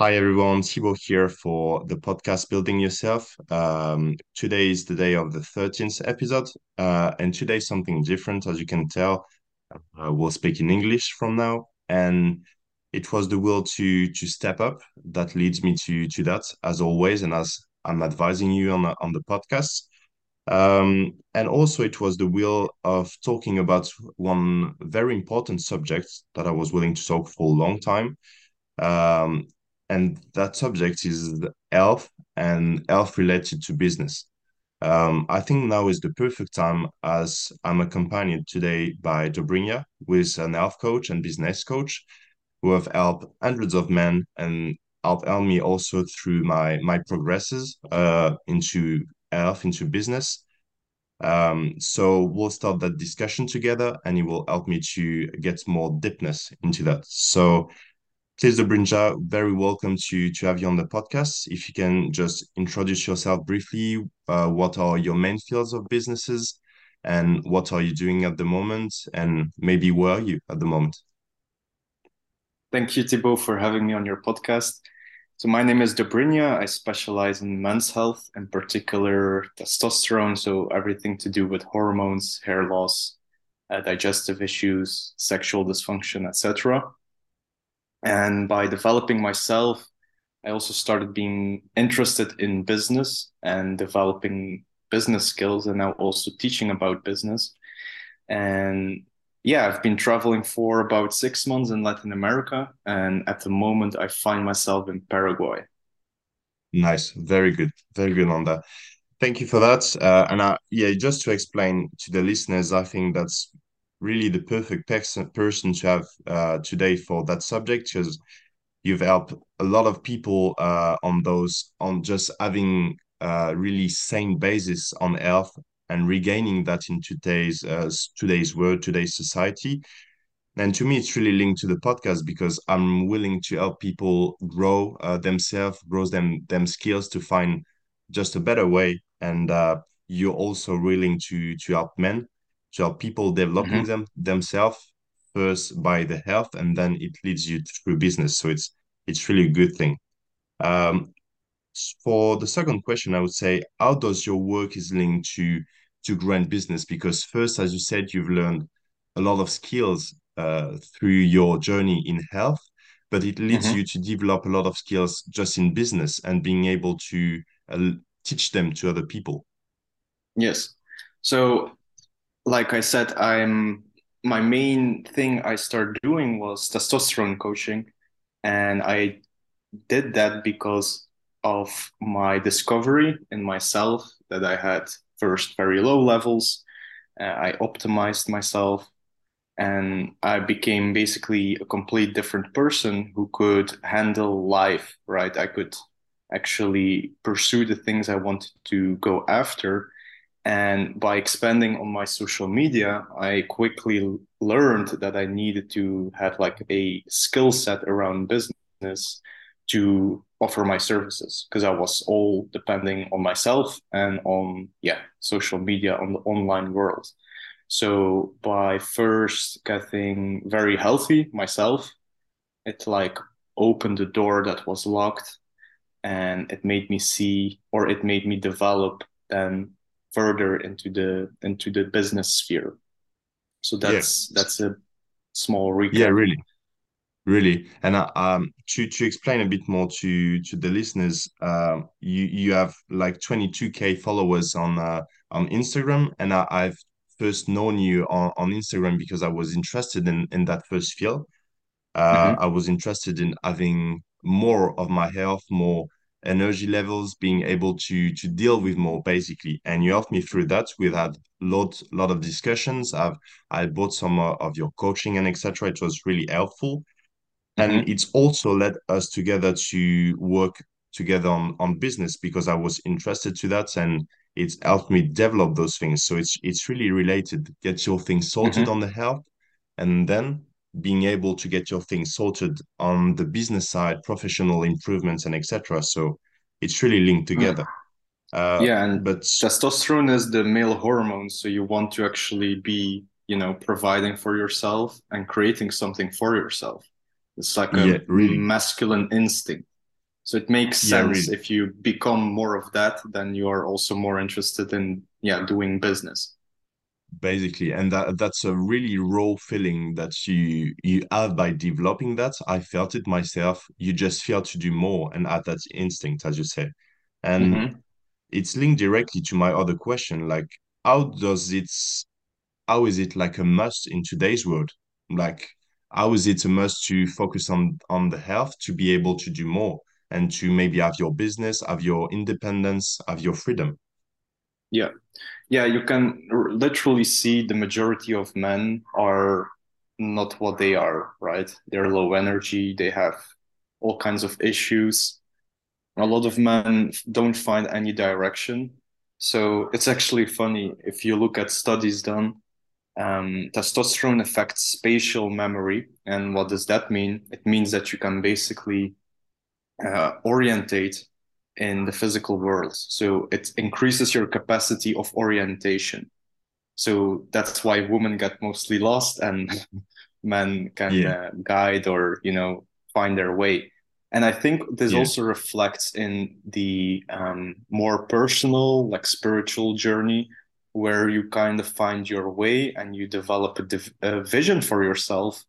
Hi everyone, Thibaut here for the podcast Building Yourself. Um, today is the day of the 13th episode, uh, and today something different. As you can tell, uh, we'll speak in English from now, and it was the will to to step up that leads me to to that, as always, and as I'm advising you on the, on the podcast. Um, and also, it was the will of talking about one very important subject that I was willing to talk for a long time. Um, and that subject is health and health related to business. Um, I think now is the perfect time as I'm accompanied today by Dobrinja, who is an health coach and business coach, who have helped hundreds of men and helped help me also through my my progresses uh, into health, into business. Um, so we'll start that discussion together, and it will help me to get more deepness into that. So Please, Dobrinja, very welcome to to have you on the podcast. If you can just introduce yourself briefly, uh, what are your main fields of businesses, and what are you doing at the moment, and maybe where are you at the moment? Thank you, Thibaut, for having me on your podcast. So my name is Dobrinja. I specialize in men's health, in particular testosterone, so everything to do with hormones, hair loss, uh, digestive issues, sexual dysfunction, etc. And by developing myself, I also started being interested in business and developing business skills and now also teaching about business. And yeah, I've been traveling for about six months in Latin America. And at the moment, I find myself in Paraguay. Nice. Very good. Very good on that. Thank you for that. Uh, and I, yeah, just to explain to the listeners, I think that's really the perfect person to have uh, today for that subject because you've helped a lot of people uh, on those on just having a really sane basis on health and regaining that in today's uh, today's world today's society. And to me it's really linked to the podcast because i'm willing to help people grow uh, themselves grow them them skills to find just a better way. And uh, you're also willing to to help men help people developing Mhm. them themselves first by the health and then it leads you through business so it's it's really a good thing um, for the second question i would say how does your work is linked to to growing business because first as you said you've learned a lot of skills uh, through your journey in health but it leads Mhm. you to develop a lot of skills just in business and being able to uh, teach them to other people Yes. So, like I said, I'm my main thing I started doing was testosterone coaching, and I did that because of my discovery in myself that I had first very low levels. Uh, I optimized myself and I became basically a complete different person who could handle life, right? I could actually pursue the things I wanted to go after. And by expanding on my social media, I quickly learned that I needed to have like a skill set around business to offer my services because I was all depending on myself and on, yeah, social media on the online world. So by first getting very healthy myself, it like opened the door that was locked and it made me see or it made me develop then further into the into the business sphere. So yeah that's that's a small recap. yeah really Really, and uh, um, to to explain a bit more to to the listeners, um, you you have like 22k followers on uh, on Instagram, and I, I've first known you on, on Instagram because I was interested in in that first field. Uh, hmm I was interested in having more of my health, more energy levels, being able to to deal with more basically, and you helped me through that. We've had lot lot of discussions. I've I bought some uh, of your coaching and etc. It was really helpful and hmm it's also led us together to work together on on business because I was interested to that and it's helped me develop those things. So it's it's really related. Get your things sorted hmm on the health and then being able to get your things sorted on the business side, professional improvements and etc. So it's really linked together. Uh, Yeah, and but testosterone is the male hormone, so you want to actually be, you know, providing for yourself and creating something for yourself. It's like a yeah, really masculine instinct. So it makes Yeah, sense really. if you become more of that, then you are also more interested in yeah doing business. Basically. And that that's a really raw feeling that you you have by developing that. I felt it myself. You just feel to do more and add that instinct as you say and hmm it's linked directly to my other question like how does it how is it like a must in today's world? Like how is it a must to focus on on the health to be able to do more and to maybe have your business have your independence have your freedom Yeah. Yeah, you can r- literally see the majority of men are not what they are, right? They're low energy, they have all kinds of issues. A lot of men don't find any direction. So it's actually funny if you look at studies done, um, testosterone affects spatial memory. And what does that mean? It means that you can basically uh, orientate in the physical world. So it increases your capacity of orientation. So that's why women get mostly lost and men can yeah uh, guide or, you know, find their way. And I think this yeah also reflects in the um, more personal, like spiritual journey, where you kind of find your way and you develop a, div a vision for yourself.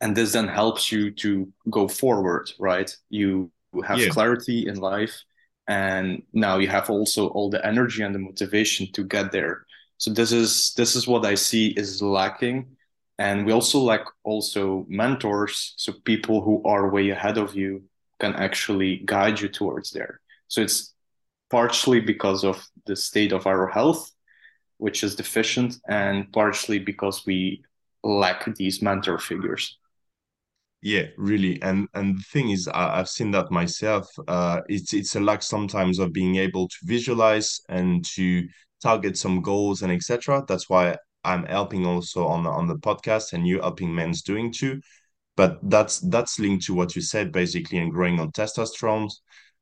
And this then helps you to go forward, right? You have yeah clarity in life, and now you have also all the energy and the motivation to get there. So this is this is what I see is lacking. And we also lack also mentors, so people who are way ahead of you can actually guide you towards there. So it's partially because of the state of our health, which is deficient, and partially because we lack these mentor figures. Yeah, really. And and the thing is, I, I've seen that myself. Uh, it's it's a lack sometimes of being able to visualize and to target some goals and etc. That's why I'm helping also on the- on the podcast, and you helping men's doing too. But that's that's linked to what you said basically, and growing on testosterone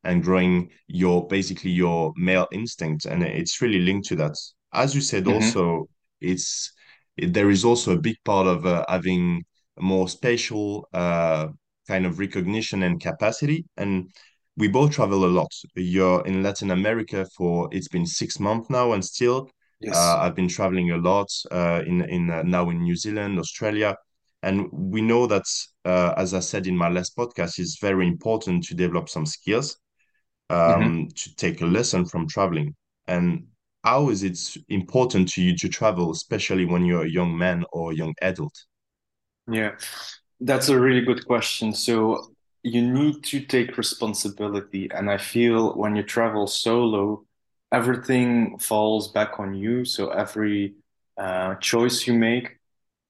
and growing your basically your male instinct, and it's really linked to that. As you said, hmm also, it's it, there is also a big part of uh, having more spatial uh, kind of recognition and capacity. And we both travel a lot. You're in Latin America for it's been six months now, and still uh, I've been traveling a lot uh, in in uh, now in New Zealand, Australia, and we know that uh, as I said in my last podcast, it's very important to develop some skills um, to take a lesson from traveling. And how is it important to you to travel, especially when you're a young man or a young adult? Yeah, that's a really good question. So you need to take responsibility, and I feel when you travel solo, everything falls back on you. So every uh, choice you make,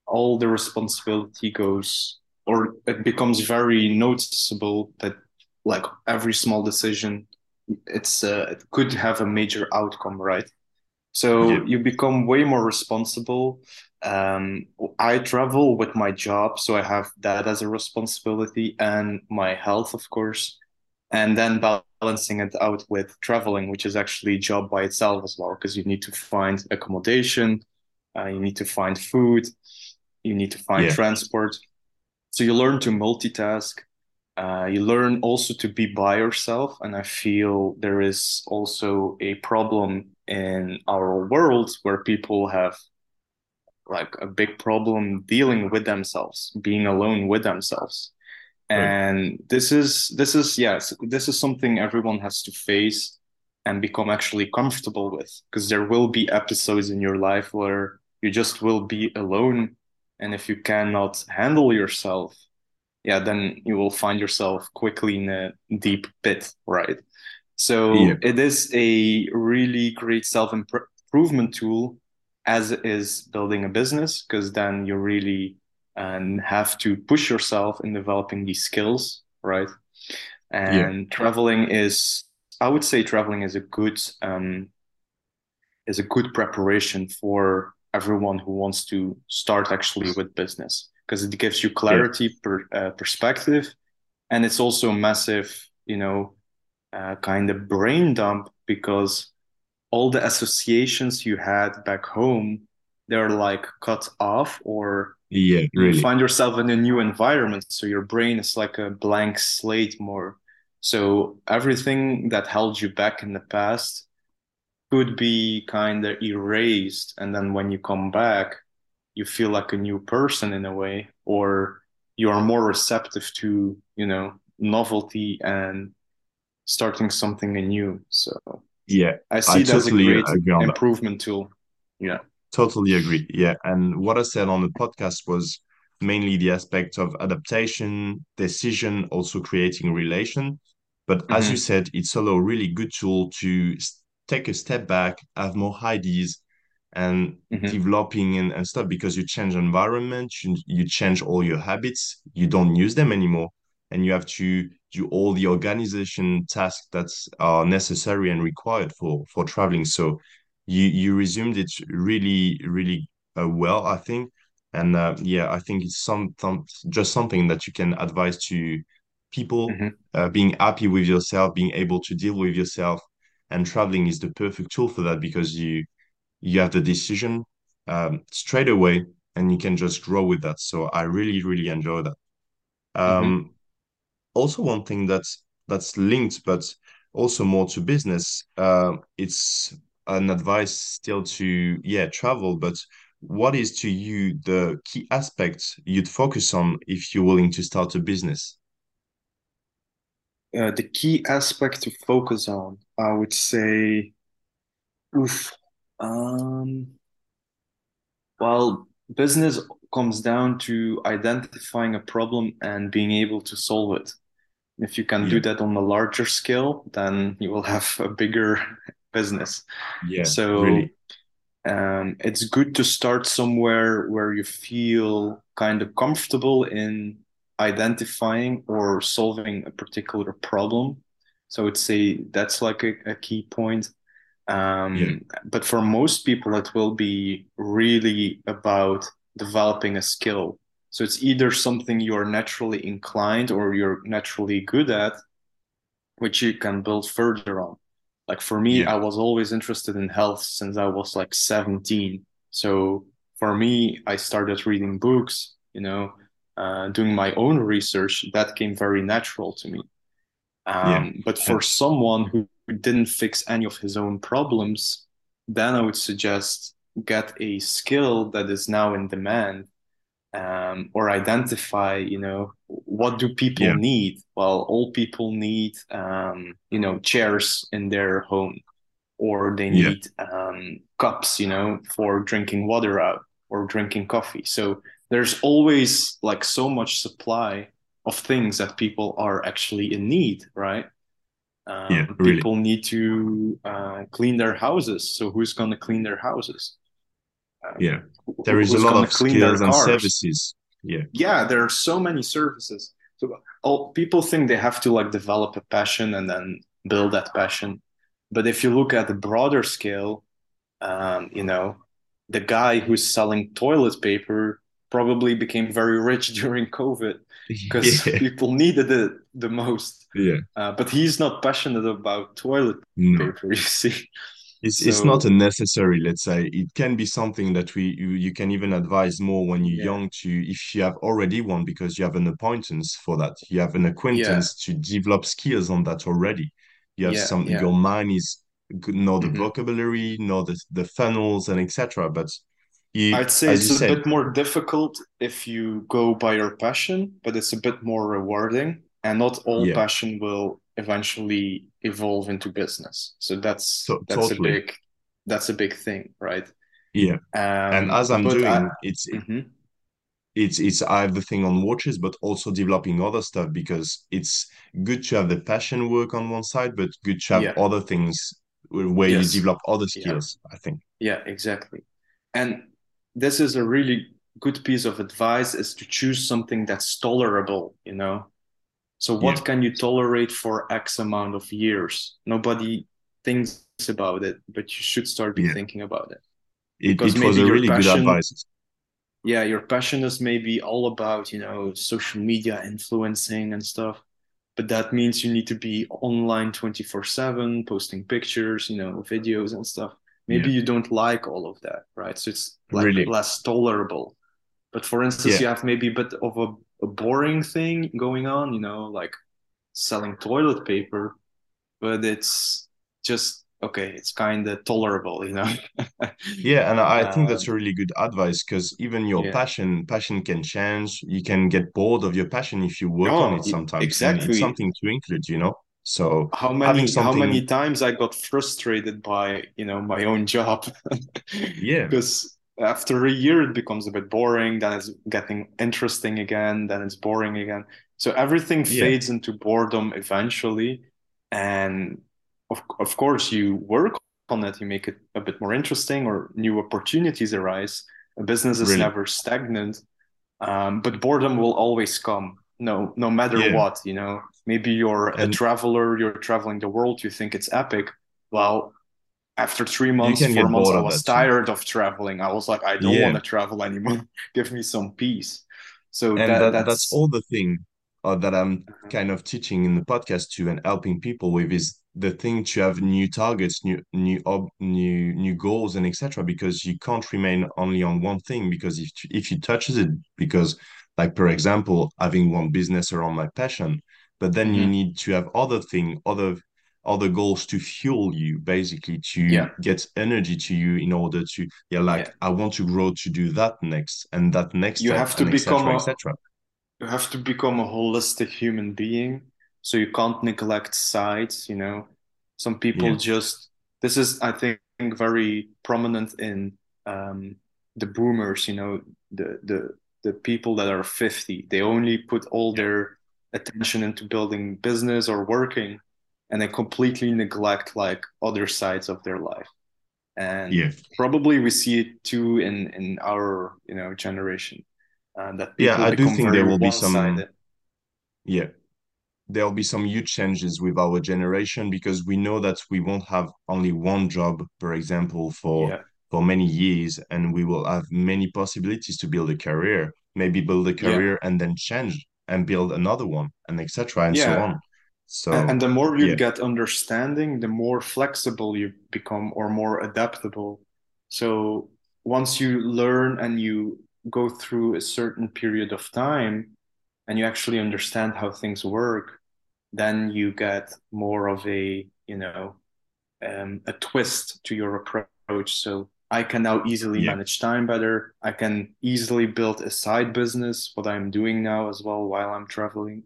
all the responsibility goes, or it becomes very noticeable that like every small decision, it's uh, it could have a major outcome, right? Yeah, So you become way more responsible. Um, I travel with my job, so I have that as a responsibility and my health, of course, and then balancing it out with traveling, which is actually a job by itself as well, because you need to find accommodation, uh, you need to find food, you need to find yeah, transport. So you learn to multitask. Uh, you learn also to be by yourself. And I feel there is also a problem in our world where people have like a big problem dealing with themselves, being alone with themselves. right. And this is this is yes, this is something everyone has to face and become actually comfortable with because there will be episodes in your life where you just will be alone. And if you cannot handle yourself, yeah, then you will find yourself quickly in a deep pit, right? Yeah, So it is a really great self-improvement tool as is building a business, because then you really um, have to push yourself in developing these skills, right? yeah, And traveling is, I would say traveling is a good um, is a good preparation for everyone who wants to start actually with business because it gives you yeah, clarity, per, uh, perspective, and it's also a massive, you know, uh, kind of brain dump because all the associations you had back home, they're like cut off or yeah, you find yourself in a new environment. So your brain is like a blank slate more. So everything that held you back in the past could be kind of erased. And then when you come back, you feel like a new person in a way, or you are more receptive to, you know, novelty and starting something anew. So yeah, I see it as a totally great agree on that. improvement tool. Yeah. Totally agree. Yeah. And what I said on the podcast was mainly the aspect of adaptation, decision, also creating relation. But as you hmm said, it's also a really good tool to take a step back, have more ideas, and hmm developing and, and stuff because you change environment, you, you change all your habits, you don't use them anymore, and you have to do all the organization tasks that are necessary and required for for traveling. So you you resumed it really really uh, well, I think. And uh, yeah, I think it's some, some just something that you can advise to people hmm uh, being happy with yourself, being able to deal with yourself, and traveling is the perfect tool for that because you you have the decision um, straight away and you can just grow with that. So I really really enjoy that. hmm Um, also, one thing that's that's linked, but also more to business. Uh, it's an advice still to yeah travel, but what is to you the key aspects you'd focus on if you're willing to start a business? Uh, the key aspect to focus on, I would say, oof, um, well, business comes down to identifying a problem and being able to solve it. If you can do that on a larger scale, then you will have a bigger business. yeah, So, really, um, it's good to start somewhere where you feel kind of comfortable in identifying or solving a particular problem. So I would say that's like a, a key point. yeah, Um, but for most people, it will be really about developing a skill. So it's either something you're naturally inclined or you're naturally good at, which you can build further on. Like for me, yeah, I was always interested in health since I was like 17. So for me, I started reading books, you know, uh, doing my own research. That came very natural to me. yeah, Um, but for someone who didn't fix any of his own problems, then I would suggest get a skill that is now in demand um, or identify, you know, what do people yeah, need? Well, all people need, um, you know, chairs in their home, or they yeah, need um, cups, you know, for drinking water out or drinking coffee. So there's always like so much supply of things that people are actually in need, right? yeah, Um, really, people need to uh, clean their houses. So who's going to clean their houses? Yeah. Um, There who, is a lot of skills and services. Yeah, yeah, there are so many services. So all people think they have to like develop a passion and then build that passion. But if you look at the broader scale, um, you know, the guy who's selling toilet paper probably became very rich during COVID because yeah, people needed it the most. yeah. Uh, but he's not passionate about toilet No. paper, you see. It's it's not a necessary, let's say. It can be something that we you, you can even advise more when you're yeah, young to if you have already one because you have an acquaintance for that. You have an yeah, acquaintance to develop skills on that already. You have yeah, some yeah. your mind is know the hmm vocabulary, know the the funnels and etc. But you I'd say it's a said, bit more difficult if you go by your passion, but it's a bit more rewarding. And not all yeah, passion will eventually evolve into business. So that's to that's a big that's a big thing, right? Yeah. And Um, as I'm but I doing, it's mhm. it's it's I have the thing on watches, but also developing other stuff because it's good to have the passion work on one side, but good to have Yeah, other things where where you develop other yeah, skills, I think. yeah, exactly. And this is a really good piece of advice is to choose something that's tolerable, you know? So Yeah, what can you tolerate for X amount of years? Nobody thinks about it, but you should start be yeah. thinking about it. It Because it was maybe a your really good passion, advice. yeah, your passion is maybe all about, you know, social media influencing and stuff. But that means you need to be online 24/7, posting pictures, you know, videos and stuff. Yeah, Maybe you don't like all of that, right? So it's like really. less tolerable. But for instance, Yeah, you have maybe a bit of a, a boring thing going on, you know, like selling toilet paper, but it's just okay, it's kind of tolerable, you know. Yeah, and I think that's Um, a really good advice because even your yeah. passion, passion can change. You can get bored of your passion if you work on Oh, it sometimes, and it's exactly. something to include, you know? So How many how many times I got frustrated by, you know, my own job yeah, because after a year it becomes a bit boring, then it's getting interesting again, then it's boring again. So everything yeah, fades into boredom eventually. And of of course you work on it, you make it a bit more interesting or new opportunities arise. A business is really, never stagnant. Um, but boredom will always come, no, no matter yeah. what, you know. Maybe you're a traveler, you're traveling the world, you think it's epic. Well, after three months, four months, I of was too. tired of traveling. I was like, I don't want to travel anymore. Give me some peace. So And that that that's that's all the thing uh, that I'm uh, kind of teaching in the podcast too and helping people with is the thing to have new targets, new new ob new new goals and etc. Because you can't remain only on one thing because if if you touches it, because like for example, having one business around my passion, but then you mhm. need to have other thing, other other goals to fuel you, basically to yeah, get energy to you in order to yeah, yeah. like I want to grow to do that next and that next You have to become etc. a you have to become a holistic human being. So you can't neglect sides, you know. Some people Yeah, just this is, I think, very prominent in um, the boomers, you know, the the the people that are 50. They only put all yeah, their attention into building business or working, and they completely neglect like other sides of their life. And yeah, probably we see it too in in our, you know, generation, uh, that yeah. I do think there will be some yeah there'll be some huge changes with our generation because we know that we won't have only one job, for example, for Yeah. for many years, and we will have many possibilities to build a career, maybe build a Yeah. career and then change and build another one, and etc. and so on. And, and the more you yeah, get understanding, the more flexible you become or more adaptable. So once you learn and you go through a certain period of time and you actually understand how things work, then you get more of a, you know, um, a twist to your approach. So I can now easily yeah, manage time better. I can easily build a side business, what I'm doing now as well while I'm traveling.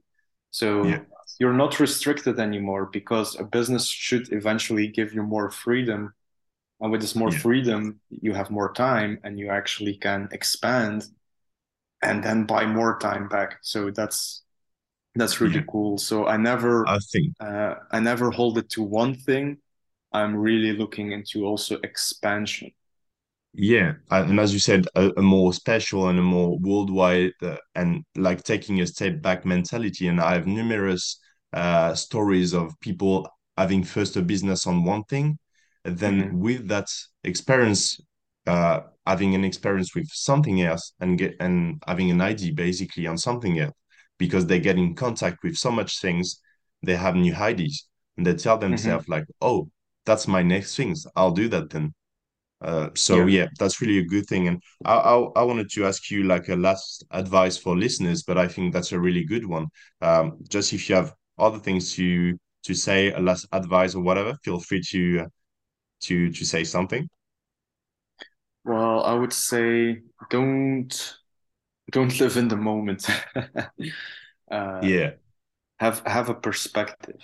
yeah, So you're not restricted anymore because a business should eventually give you more freedom. And with this more yeah, freedom, you have more time and you actually can expand and then buy more time back. So that's that's yeah. really cool. So I never I think. uh, I never hold it to one thing. I'm really looking into also expansion. Yeah, and and as you said, a, a more special and a more worldwide uh, and like taking a step back mentality. And I have numerous uh, stories of people having first a business on one thing, and then hmm with that experience, uh, having an experience with something else and get and having an idea basically on something else, because they get in contact with so much things, they have new ideas and they tell hmm themselves like, "Oh, that's my next things. I'll do that then." Uh, so Yeah. yeah, that's really a good thing. And I, I I wanted to ask you like a last advice for listeners, but I think that's a really good one. Um, just if you have other things to to say, a last advice or whatever, feel free to to to say something. Well, I would say don't don't live in the moment. Uh, Yeah, have have a perspective.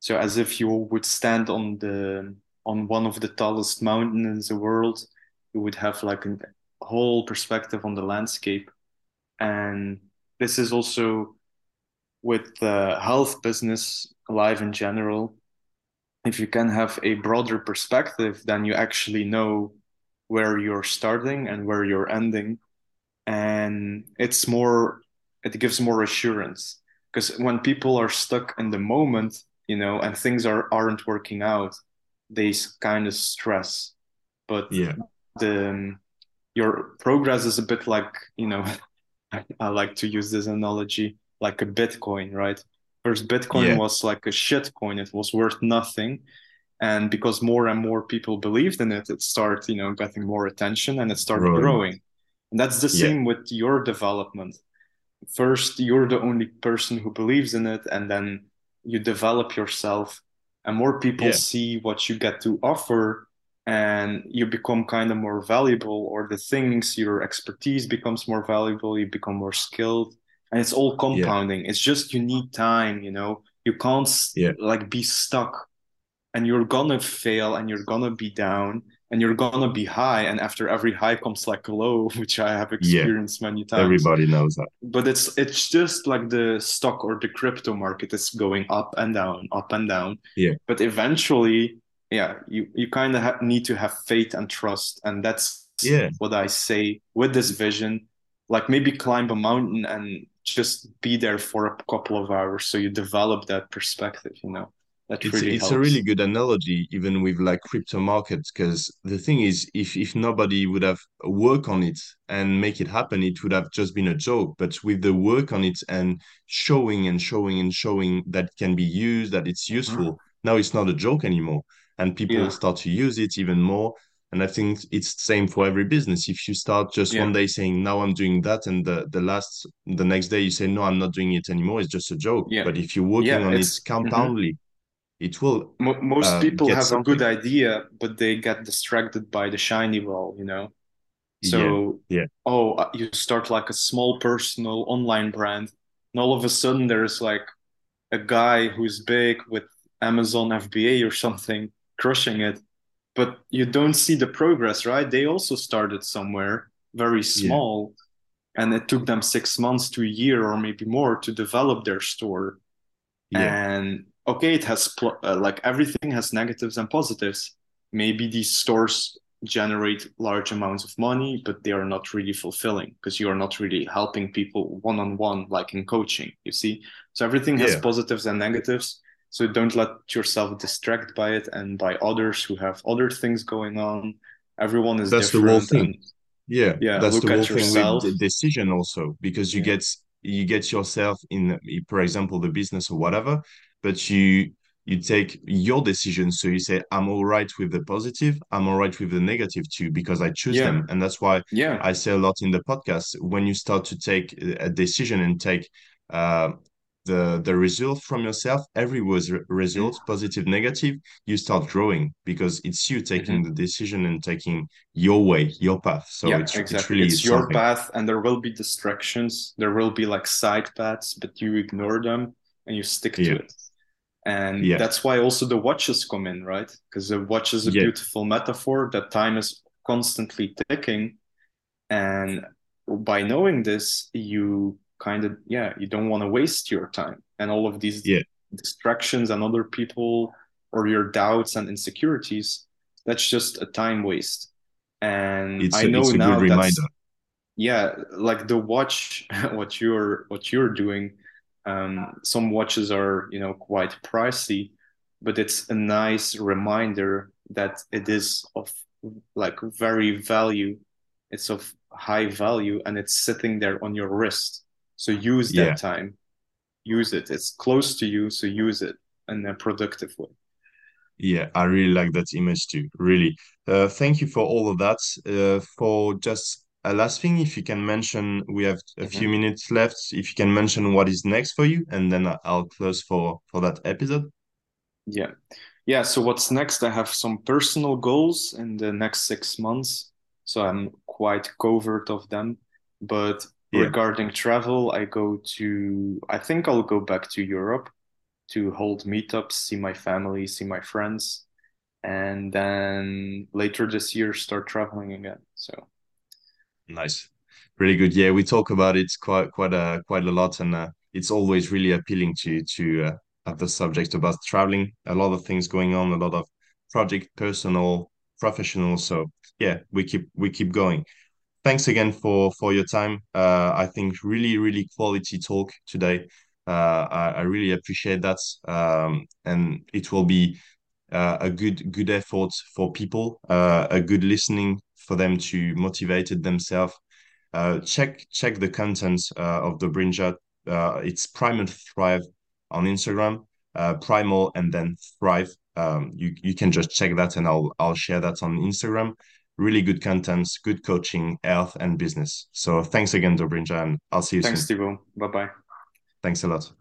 So as if you would stand on the on one of the tallest mountains in the world, you would have like a whole perspective on the landscape. And this is also with the health business alive in general. If you can have a broader perspective, then you actually know where you're starting and where you're ending. And it's more, it gives more assurance. Because when people are stuck in the moment, you know, and things are aren't working out, they kind of stress. But yeah, the um, your progress is a bit like, you know, I, I like to use this analogy like a Bitcoin, right? First, Bitcoin yeah, was like a shit coin. It was worth nothing. And because more and more people believed in it, it started, you know, getting more attention and it started growing. growing. And that's the Yeah, same with your development. First, you're the only person who believes in it, and then you develop yourself, and more people Yeah. see what you get to offer, and you become kind of more valuable, or the things, your expertise becomes more valuable, you become more skilled, and it's all Yeah. compounding. It's just you need time, you know. You can't Yeah. like be stuck and you're gonna fail and you're gonna be down and you're gonna be high and after every high comes like a low which i have Yeah. experienced many times Everybody knows that. but it's it's just like the stock or the crypto market is going up and down up and down Yeah. but eventually yeah you you kind of ha- need to have faith and trust and that's Yeah. what i say with this vision like maybe climb a mountain and just be there for a couple of hours so you develop that perspective you know that It's really it's a really good analogy, even with like crypto markets, because the thing is, if if nobody would have work on it and make it happen, it would have just been a joke. But with the work on it and showing and showing and showing that it can be used, that it's Mhm. useful, now it's not a joke anymore, and people yeah start to use it even more. And I think it's the same for every business. If you start just yeah one day saying, "Now I'm doing that," and the the last the next day you say, "No, I'm not doing it anymore," it's just a joke. yeah But if you're working yeah on it it's mhm. compoundly it will Mo most uh, people have a good idea, but they get distracted by the shiny ball, you know? So, yeah, oh, uh, you start like a small personal online brand, and all of a sudden there's like a guy who's big with Amazon FBA or something crushing it, but you don't see the progress, right? They also started somewhere very yeah, small, and it took them six months to a year or maybe more to develop their store. yeah, And okay, it has pl- uh, like everything has negatives and positives. Maybe these stores generate large amounts of money, but they are not really fulfilling because you are not really helping people one on one, like in coaching, you see? So everything has yeah. positives and negatives. So don't let yourself distract by it and by others who have other things going on. Everyone is That's the whole thing. Yeah, yeah, that's the whole thing with the decision also, because you Yeah. get you get yourself in, for example, the business or whatever, but you you take your decision So you say, I'm all right with the positive, I'm all right with the negative too, because I choose Yeah. them. And that's why Yeah. I say a lot in the podcast, when you start to take a decision and take uh the the result from yourself, every was result, Mhm. positive, negative, you start growing because it's you taking Mhm. the decision and taking your way, your path. So Yeah, it's it exactly. really It's your something. path, and there will be distractions. There will be like side paths, but you ignore them and you stick to Yeah, it. And yeah, that's why also the watches come in, right? Because the watch is a yeah, beautiful metaphor that time is constantly ticking. And by knowing this, you kind of, yeah, you don't want to waste your time. And all of these yeah. distractions and other people or your doubts and insecurities, that's just a time waste. And It's I know a now that's yeah, like the watch, what you're what you're doing. Um, some watches are, you know, quite pricey, but it's a nice reminder that it is of like very value. It's of high value and it's sitting there on your wrist. So use Yeah, that time. Use it. It's close to you, so use it in a productive way. yeah. I really like that image too. Really. Uh, thank you for all of that. Uh, for just a last thing, if you can mention, we have a few Mhm. minutes left. If you can mention what is next for you, and then I'll close for for that episode. Yeah. Yeah, so what's next? I have some personal goals in the next six months, so I'm quite covert of them. But Yeah, regarding travel, I go to, I think I'll go back to Europe to hold meetups, see my family, see my friends, and then later this year start traveling again. So, nice. Really good. Yeah, we talk about it quite quite a quite a lot, and uh, it's always really appealing to to uh, have the subject about traveling. A lot of things going on, a lot of project, personal, professional. So yeah, we keep we keep going. Thanks again for for your time. Uh, I think really really quality talk today. Uh, I, I really appreciate that, um, and it will be uh, a good good effort for people, uh, a good listening for them to motivate it themselves uh, check check the content uh, of Dobrinja. It's Primal Thrive on Instagram, Primal and then Thrive. Um, you you can just check that, and I'll I'll share that on Instagram. Really good contents, good coaching, health, and business. So thanks again, Dobrinja, and I'll see you thanks, soon. Thibaut. Bye bye. Thanks a lot.